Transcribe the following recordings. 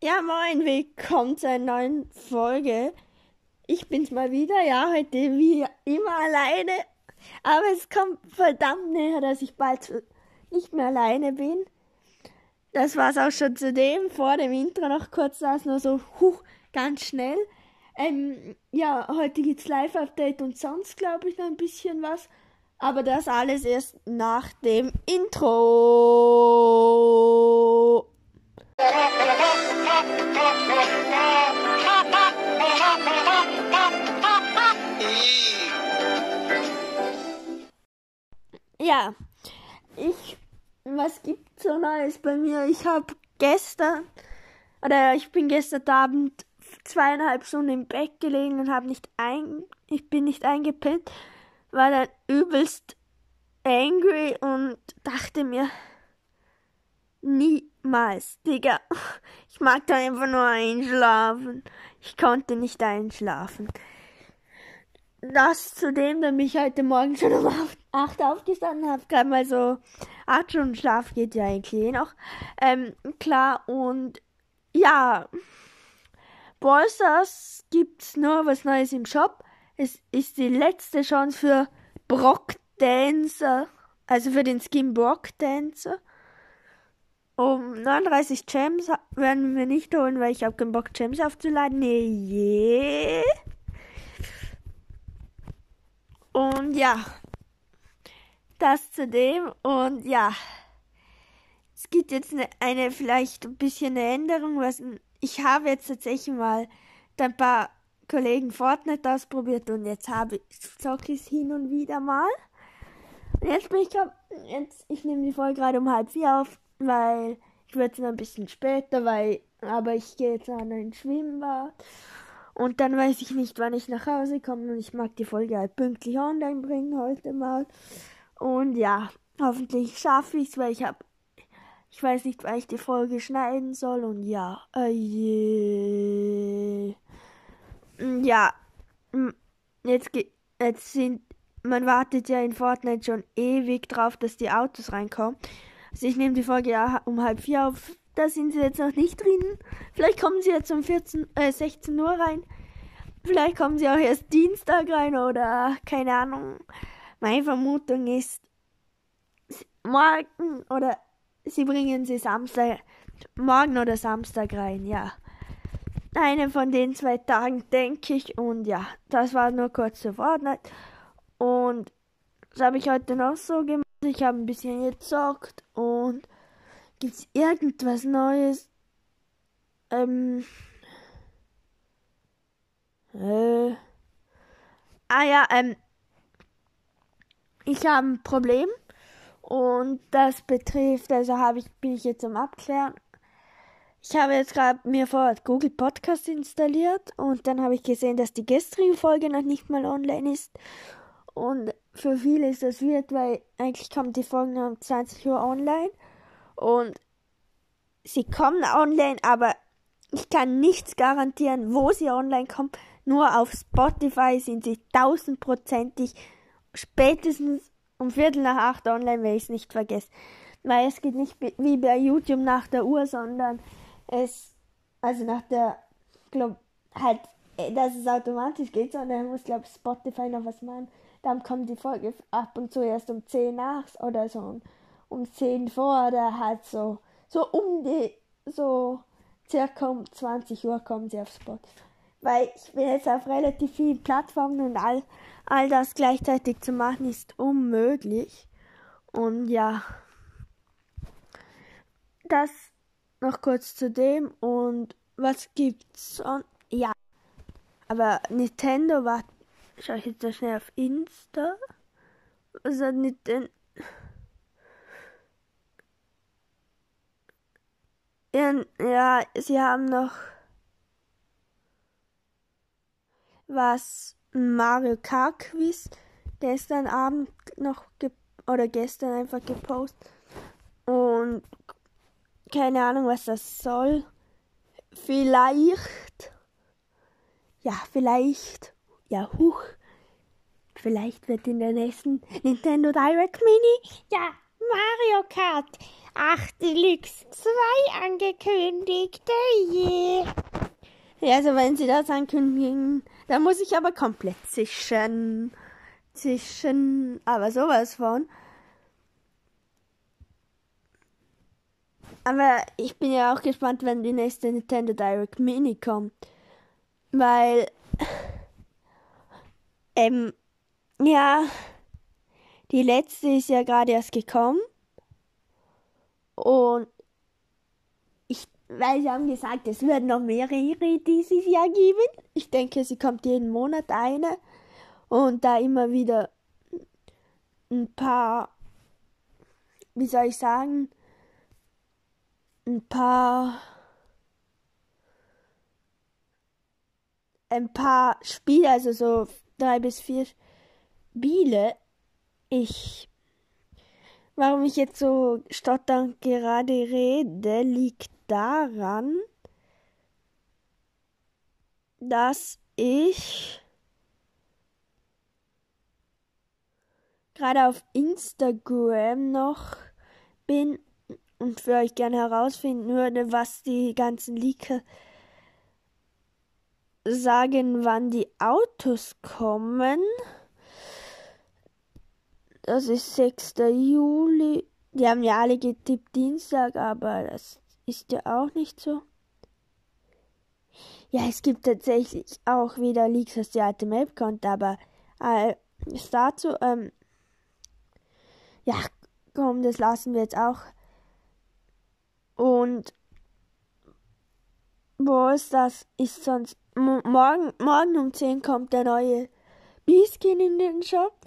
Ja, moin, willkommen zu einer neuen Folge. Ich bin's mal wieder, ja, heute wie immer alleine. Aber es kommt verdammt näher, dass ich bald nicht mehr alleine bin. Das war's auch schon zu dem. Vor dem Intro noch kurz das nur so, huch, ganz schnell. Ähm, ja, heute gibt's Live-Update und sonst glaube ich noch ein bisschen was. Aber das alles erst nach dem Intro. Ja, ich, was gibt's so Neues bei mir? Ich habe gestern, oder ich bin gestern Abend zweieinhalb Stunden im Bett gelegen und habe nicht ein, ich bin nicht eingepennt, war dann übelst angry und dachte mir, niemals, Digga, ich mag da einfach nur einschlafen. Ich konnte nicht einschlafen. Das zudem, dass ich heute Morgen schon um 8 aufgestanden habe, gerade mal so 8 Stunden Schlaf geht ja eigentlich eh noch. Ähm, klar, und ja, Ballstars gibt's nur was Neues im Shop. Es ist die letzte Chance für Brock Dancer, also für den Skin Brock Dancer. Um 39 Gems werden wir nicht holen, weil ich habe keinen Bock, Gems aufzuladen. Nee, yeah. Und ja, das zu dem. Und ja, es gibt jetzt eine, eine vielleicht ein bisschen eine Änderung. Was, ich habe jetzt tatsächlich mal ein paar Kollegen Fortnite ausprobiert und jetzt habe ich es hin und wieder mal. Und jetzt bin ich jetzt ich nehme die Folge gerade um halb vier auf weil ich werde noch ein bisschen später, weil, aber ich gehe jetzt an ein Schwimmbad. Und dann weiß ich nicht, wann ich nach Hause komme und ich mag die Folge halt pünktlich online bringen heute mal. Und ja, hoffentlich schaffe ich es, weil ich habe, ich weiß nicht, wann ich die Folge schneiden soll und ja, äh, ja, jetzt, jetzt sind, man wartet ja in Fortnite schon ewig drauf, dass die Autos reinkommen. Also ich nehme die Folge ja um halb vier auf. Da sind sie jetzt noch nicht drin. Vielleicht kommen sie jetzt um 14, äh, 16 Uhr rein. Vielleicht kommen sie auch erst Dienstag rein oder keine Ahnung. Meine Vermutung ist morgen oder sie bringen sie Samstag, morgen oder Samstag rein, ja. Eine von den zwei Tagen, denke ich. Und ja, das war nur kurz zu Fortnite. Und das habe ich heute noch so gemacht. Ich habe ein bisschen gezockt und gibt's irgendwas Neues? Ähm. Äh. Ah ja, ähm. Ich habe ein Problem und das betrifft, also habe ich, bin ich jetzt am Abklären. Ich habe jetzt gerade mir vor Google Podcast installiert und dann habe ich gesehen, dass die gestrige Folge noch nicht mal online ist. Und für viele ist das weird, weil eigentlich kommt die Folge um 20 Uhr online und sie kommen online, aber ich kann nichts garantieren, wo sie online kommen. Nur auf Spotify sind sie tausendprozentig spätestens um Viertel nach acht online, wenn ich es nicht vergesse. Weil es geht nicht wie bei YouTube nach der Uhr, sondern es, also nach der, glaub, halt, äh, dass es automatisch geht, sondern muss, glaube Spotify noch was machen dann kommt die Folge ab und zu erst um 10 nach oder so um 10 vor oder halt so, so um die, so circa um 20 Uhr kommen sie auf Spotify. Weil ich bin jetzt auf relativ vielen Plattformen und all, all das gleichzeitig zu machen ist unmöglich. Und ja, das noch kurz zu dem und was gibt's sonst? Ja, aber Nintendo war Schau ich jetzt da schnell auf Insta. Was hat nicht denn. Ja, sie haben noch was Mario Kart Quiz gestern Abend noch oder gestern einfach gepostet und keine Ahnung was das soll. Vielleicht ja, vielleicht ja, huch. Vielleicht wird in der nächsten Nintendo Direct Mini, ja, Mario Kart 8 Deluxe 2 angekündigt. Je. Ja, also wenn sie das ankündigen, dann muss ich aber komplett zischen. Zischen, aber sowas von. Aber ich bin ja auch gespannt, wenn die nächste Nintendo Direct Mini kommt. Weil, ähm, ja, die letzte ist ja gerade erst gekommen. Und ich, weil sie haben gesagt, es werden noch mehrere dieses Jahr geben. Ich denke, sie kommt jeden Monat eine. Und da immer wieder ein paar, wie soll ich sagen, ein paar ein paar Spiele, also so drei bis vier Spiele. Ich warum ich jetzt so stotternd gerade rede, liegt daran, dass ich gerade auf Instagram noch bin und für euch gerne herausfinden würde, was die ganzen Leaker sagen, wann die Autos kommen. Das ist 6. Juli. Die haben ja alle getippt Dienstag, aber das ist ja auch nicht so. Ja, es gibt tatsächlich auch wieder Leaks, was die alte Map kommt, aber äh, dazu, ähm, ja, komm, das lassen wir jetzt auch und wo ist das? Ist sonst morgen, morgen um 10 kommt der neue Beeskin in den Shop.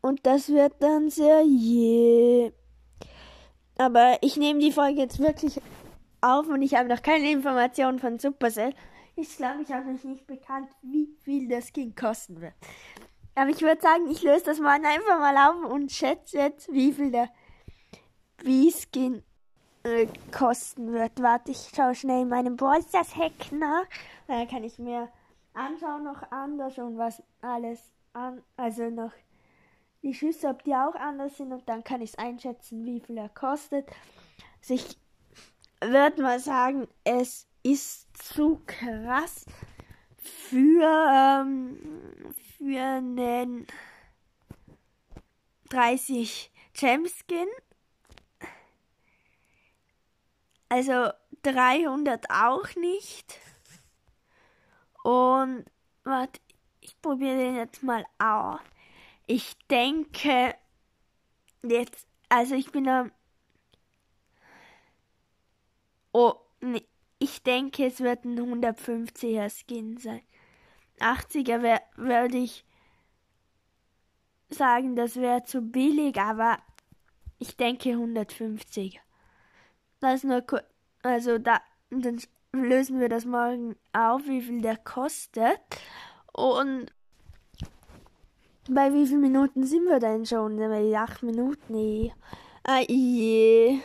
Und das wird dann sehr je. Aber ich nehme die Folge jetzt wirklich auf und ich habe noch keine Informationen von Supercell. Ist, glaube ich, auch noch nicht bekannt, wie viel das Skin kosten wird. Aber ich würde sagen, ich löse das mal einfach mal auf und schätze jetzt, wie viel der B-Skin äh, kosten wird. Warte, ich schaue schnell in meinem Ballstars Hack nach. Dann kann ich mir anschauen noch anders und was alles an, also noch die Schüsse, ob die auch anders sind und dann kann ich es einschätzen, wie viel er kostet. Also ich würde mal sagen, es ist zu krass für, ähm, für einen 30 Gemskin Also 300 auch nicht. Und warte, ich probiere den jetzt mal aus. Ich denke jetzt, also ich bin am. Oh, nee, ich denke, es wird ein 150er Skin sein. 80er würde ich sagen, das wäre zu billig, aber ich denke 150er. Das ist nur. Also da, dann lösen wir das morgen auf, wie viel der kostet. Und bei wie vielen Minuten sind wir denn schon? Bei acht Minuten? Nee. Ah, je.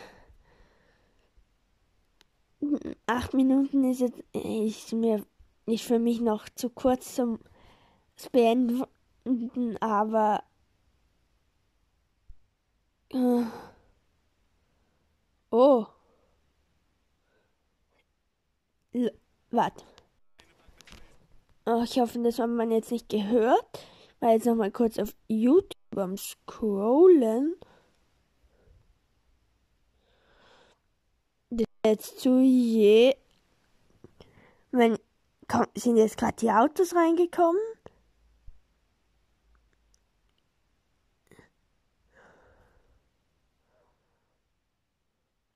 Acht Minuten ist jetzt ist mir ist für mich noch zu kurz zum Beenden, aber äh, Warte. Oh, ich hoffe, das hat man jetzt nicht gehört. Weil jetzt nochmal kurz auf YouTube am Scrollen. Jetzt zu je. Wenn, komm, sind jetzt gerade die Autos reingekommen?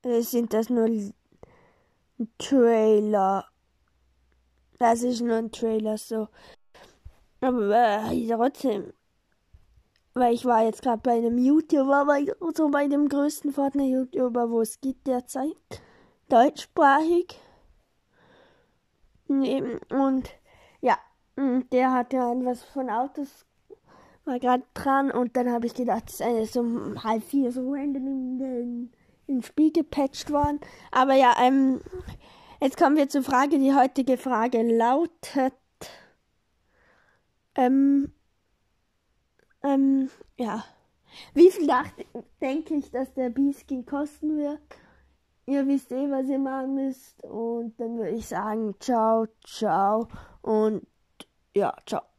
Oder sind das nur Trailer. Das ist nur ein Trailer so. Aber äh, trotzdem. Weil ich war jetzt gerade bei einem YouTuber, bei, so bei dem größten Fortnite-YouTuber, wo es gibt derzeit. Deutschsprachig. Und ja, der hatte was von Autos, war gerade dran und dann habe ich gedacht, es ist eine so halb vier so random ins Spiel gepatcht worden. Aber ja, ähm, jetzt kommen wir zur Frage. Die heutige Frage lautet, ähm, ähm, ja, Wie viel dachte, denke ich, dass der Beaskin kosten wird? Ihr wisst eh, was ihr machen müsst. Und dann würde ich sagen, ciao, ciao und ja, ciao.